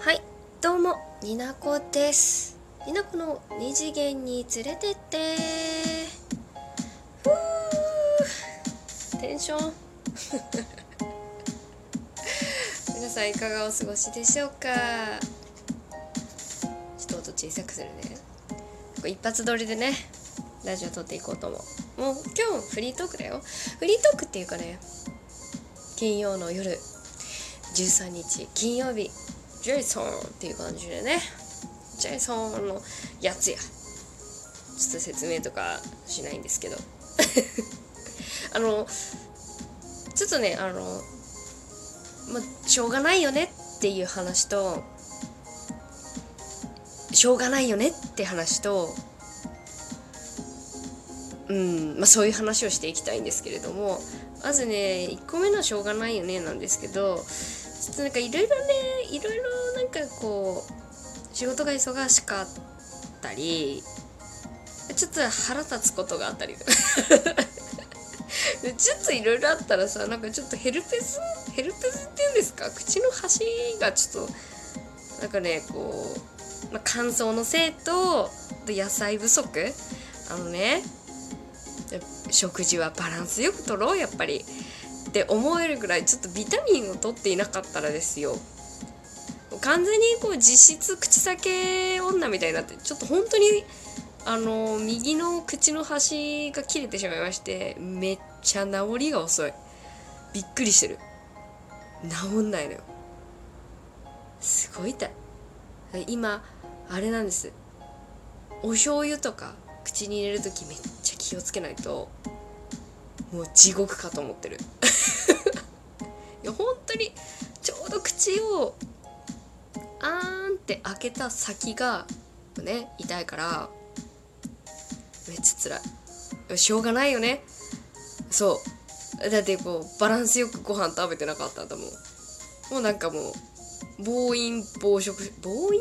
はいどうもになこです。になこの二次元に連れてって。ふーテンション。皆さんいかがお過ごしでしょうか？ちょっと音小さくするね。一発撮りでねラジオ撮っていこうと思う。もう今日フリートークだよ。フリートークっていうかね金曜の夜13日金曜日。ジェイソンっていう感じでね。ジェイソンのやつや。ちょっと説明とかしないんですけど。あのちょっとねあのまあしょうがないよねっていう話としょうがないよねって話とうんまあそういう話をしていきたいんですけれどもまずね1個目のしょうがないよねなんですけどちょっとなんかいろいろねいろいろこう仕事が忙しかったりちょっと腹立つことがあったり ちょっといろいろあったらさなんかちょっとヘルペスヘルペスっていうんですか？口の端がちょっとなんかねこう、まあ、乾燥のせいと野菜不足？あのね食事はバランスよくとろうやっぱり。って思えるぐらいちょっとビタミンを取っていなかったらですよ。完全にこう実質口裂け女みたいになってちょっと本当にあの右の口の端が切れてしまいましてめっちゃ治りが遅い。びっくりしてる。治んないのよ。すごい痛い。今あれなんです。お醤油とか口に入れる時めっちゃ気をつけないともう地獄かと思ってる。いや本当にちょうど口をあーんって開けた先がね痛いからめっちゃ辛い。しょうがないよね。そう。だってこうバランスよくご飯食べてなかったんだもんもうなんかもう暴飲暴食暴飲？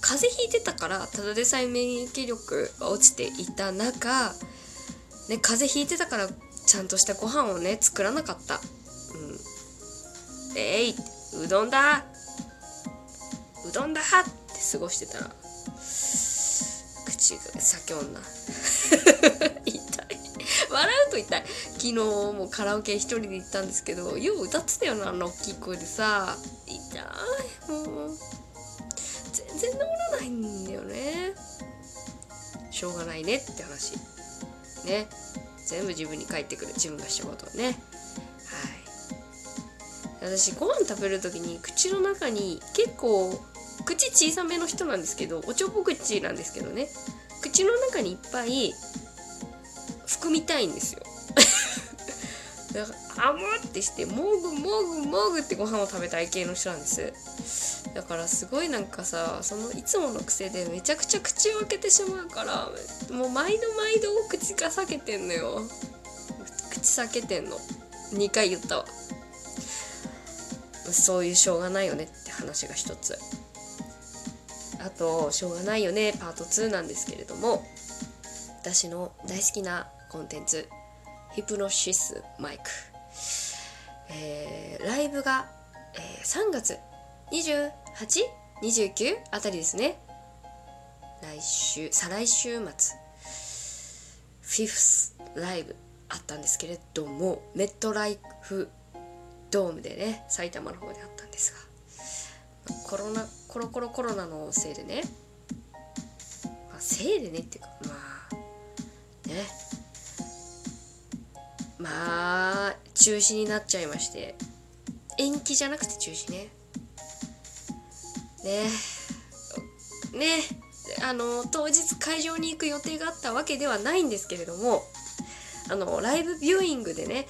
風邪ひいてたからただでさえ免疫力が落ちていた中ね風邪ひいてたからちゃんとしたご飯をね作らなかった。うん。えいうどんだ！うどんだはって過ごしてたら口が酒女。痛い。笑うと痛い。昨日もカラオケ一人で行ったんですけどよう歌ってたよなあの大きい声でさ。痛いもう。全然治らないんだよね。しょうがないねって話。ね。全部自分に返ってくる。自分がしたことをね。はい。私ご飯食べる時に口の中に結構口小さめの人なんですけどおちょぼ口なんですけどね。口の中にいっぱい含みたいんですよ。だからあもってしてもぐもぐもぐってご飯を食べたい系の人なんです。だからすごいなんかさそのいつもの癖でめちゃくちゃ口を開けてしまうからもう毎度毎度口が裂けてんのよ。口裂けてんの。2回言ったわ。そういうしょうがないよねって話が一つ。あとしょうがないよねパート2なんですけれども私の大好きなコンテンツヒプノシスマイク、えー、ライブが、えー、3月 28?29 あたりですね来週再来週末フィフスライブあったんですけれどもメットライフドームでね埼玉の方であったんですがコロナコロコロコロナのせいでね、まあ、せいでねっていうかまあね。まあ中止になっちゃいまして。延期じゃなくて中止ね。ね。ね。あの当日会場に行く予定があったわけではないんですけれどもあのライブビューイングでね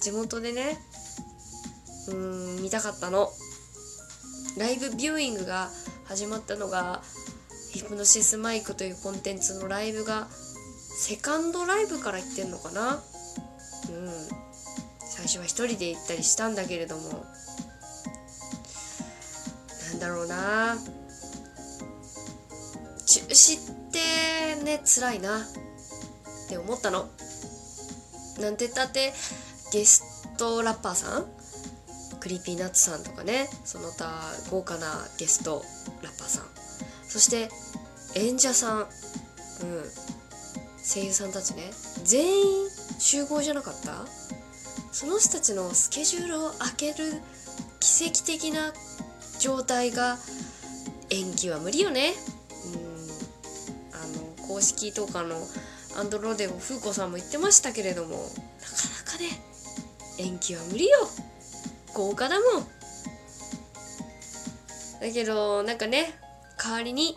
地元でねうん見たかったの。ライブビューイングが始まったのがヒプノシスマイクというコンテンツのライブがセカンドライブから行ってんのかな？うん。最初は一人で行ったりしたんだけれども。なんだろうな。中止ってね辛いな。って思ったの。なんて言ったってゲストラッパーさん Creepy Nuts さんとかねその他豪華なゲストラッパーさん。そして演者さん、うん、声優さんたちね。全員集合じゃなかった？その人たちのスケジュールを開ける奇跡的な状態が延期は無理よね。うん。あの公式とかのアンドロデオ風子さんも言ってましたけれどもなかなかね延期は無理よ。豪華だもん。だけどなんかね代わりに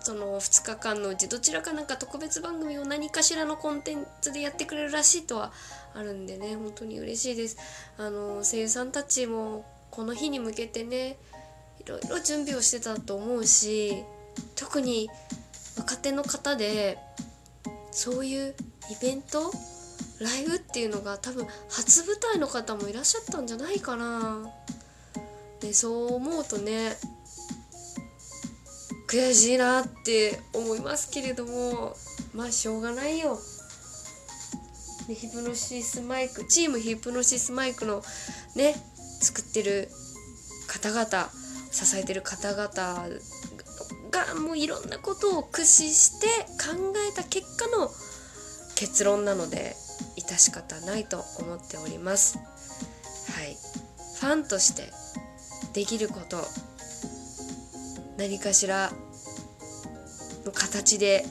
その2日間のうちどちらかなんか特別番組を何かしらのコンテンツでやってくれるらしいとはあるんでね本当に嬉しいです。あの声優さんたちもこの日に向けてねいろいろ準備をしてたと思うし特に若手の方でそういうイベントライブっていうのが多分初舞台の方もいらっしゃったんじゃないかな。でそう思うとね悔しいなって思いますけれどもまあしょうがないよ。でヒプノシスマイクチームヒプノシスマイクのね作ってる方々支えてる方々がもういろんなことを駆使して考えた結果の結論なので致し方ないと思っております。はい。ファンとしてできること何かしらの形で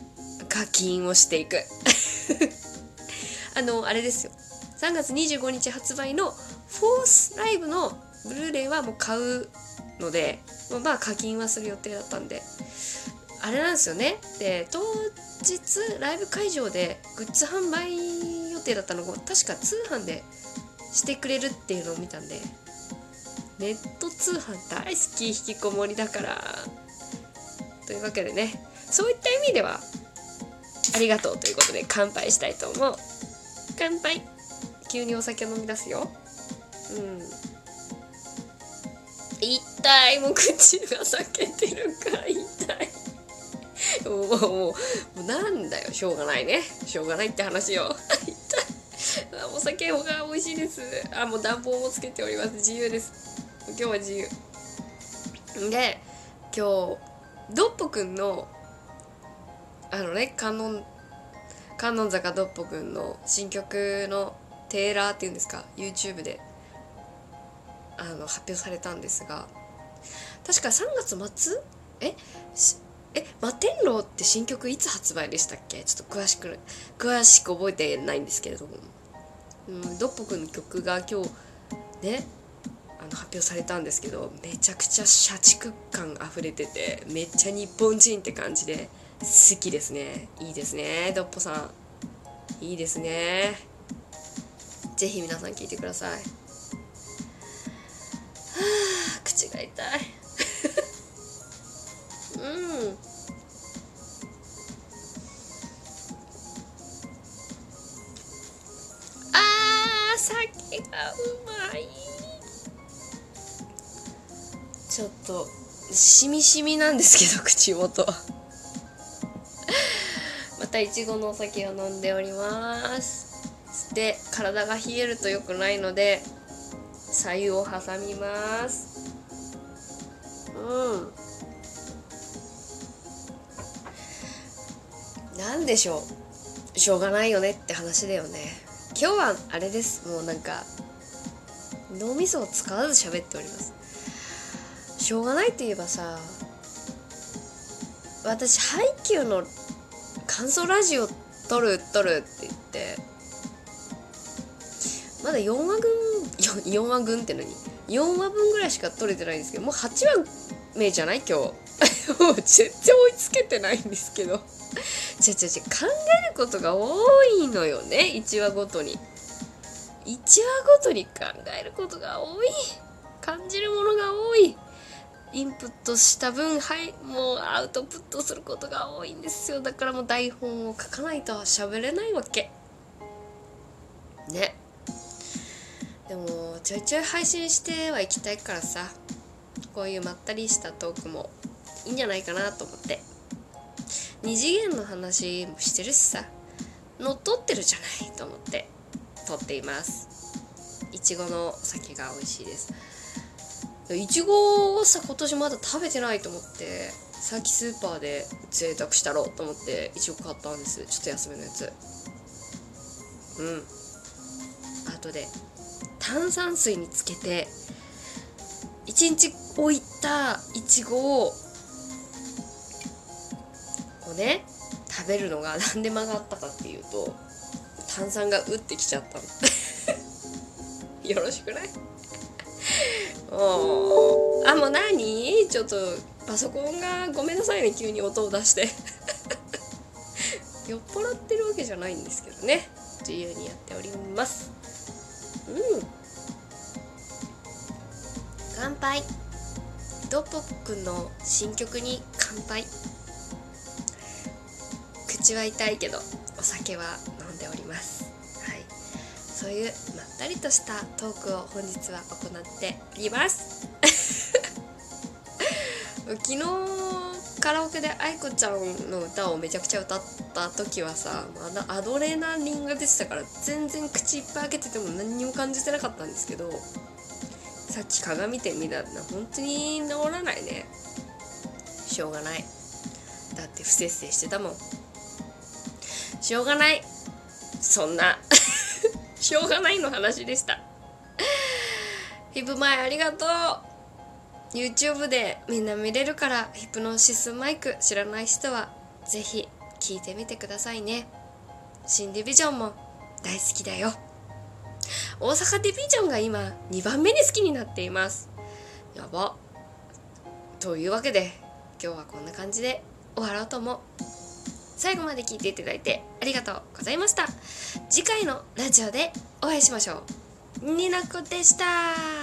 課金をしていく。あのあれですよ。3月25日発売のフォースライブのブルーレイはもう買うのでまあ課金はする予定だったんであれなんですよね。で当日ライブ会場でグッズ販売定だったのを確か通販でしてくれるっていうのを見たんでネット通販大好き引きこもりだから。というわけでねそういった意味ではありがとうということで乾杯したいと思う。乾杯。急にお酒飲み出すよ。うん。痛い。もう口が裂けてるから痛い。もうもうもうなんだよ。しょうがないね。しょうがないって話よ。酒が美味しいです。あもう暖房もつけております。自由です。今日は自由。で今日ドッポくんのあのね観音観音坂ドッポくんの新曲のテーラーっていうんですか？YouTube であの発表されたんですが確か3月末？え？え？摩天楼って新曲いつ発売でしたっけ？ちょっと詳しく詳しく覚えてないんですけれども、うん、ドッポくんの曲が今日ねあの発表されたんですけどめちゃくちゃ社畜感あふれててめっちゃ日本人って感じで好きですね。いいですねドッポさん。いいですね。ぜひ皆さん聞いてください。はあ口が痛い。ちょっとしみしみなんですけど口元 またいちごのお酒を飲んでおります。で体が冷えると良くないので左右を挟みます。うん。なんでしょう。しょうがないよねって話だよね。今日はあれです。もうなんか脳みそを使わず喋っております。しょうがないって言えばさ私ハイキューの感想ラジオ撮る撮るって言ってまだ4話分 4, 4話分って何？4話分ぐらいしか撮れてないんですけどもう8話目じゃない今日。もう全然追いつけてないんですけど。ちゃちゃちゃ考えることが多いのよね1話ごとに。1話ごとに考えることが多い。感じるものが多い。インプットした分はいもうアウトプットすることが多いんですよ。だからもう台本を書かないと喋れないわけ。ね。でもちょいちょい配信してはいきたいからさ。こういうまったりしたトークもいいんじゃないかなと思って。二次元の話もしてるしさ。乗っ取ってるじゃないと思って撮っています。いちごのお酒が美味しいです。いちごをさ今年まだ食べてないと思ってさっきスーパーで贅沢したろうと思っていちご買ったんです。ちょっと安めのやつ。うん。後で炭酸水につけて1日置いたいちごををね食べるのが 何で曲がったかっていうと炭酸が打ってきちゃったの。よろしくない？おあもう何？ちょっとパソコンがごめんなさいね急に音を出して。酔っ払ってるわけじゃないんですけどね。自由にやっております。うん。乾杯。ドポックの新曲に乾杯。口は痛いけどお酒は飲んでおります。そういうまったりとしたトークを本日は行っております。昨日カラオケで愛子ちゃんの歌をめちゃくちゃ歌った時はさまだアドレナリンが出てたから全然口いっぱい開けてても何にも感じてなかったんですけどさっき鏡で見たら本当に治らないね。しょうがない。だって不節制してたもん。しょうがない。そんな。しょうがないの話でした。ヒップ前ありがとう。YouTube でみんな見れるからヒプノシスマイク知らない人はぜひ聞いてみてくださいね。新ディビジョンも大好きだよ。大阪ディビジョンが今2番目に好きになっています。やば。というわけで今日はこんな感じで終わろうと思う。最後まで聞いていただいてありがとうございました。次回のラジオでお会いしましょう。になこでした。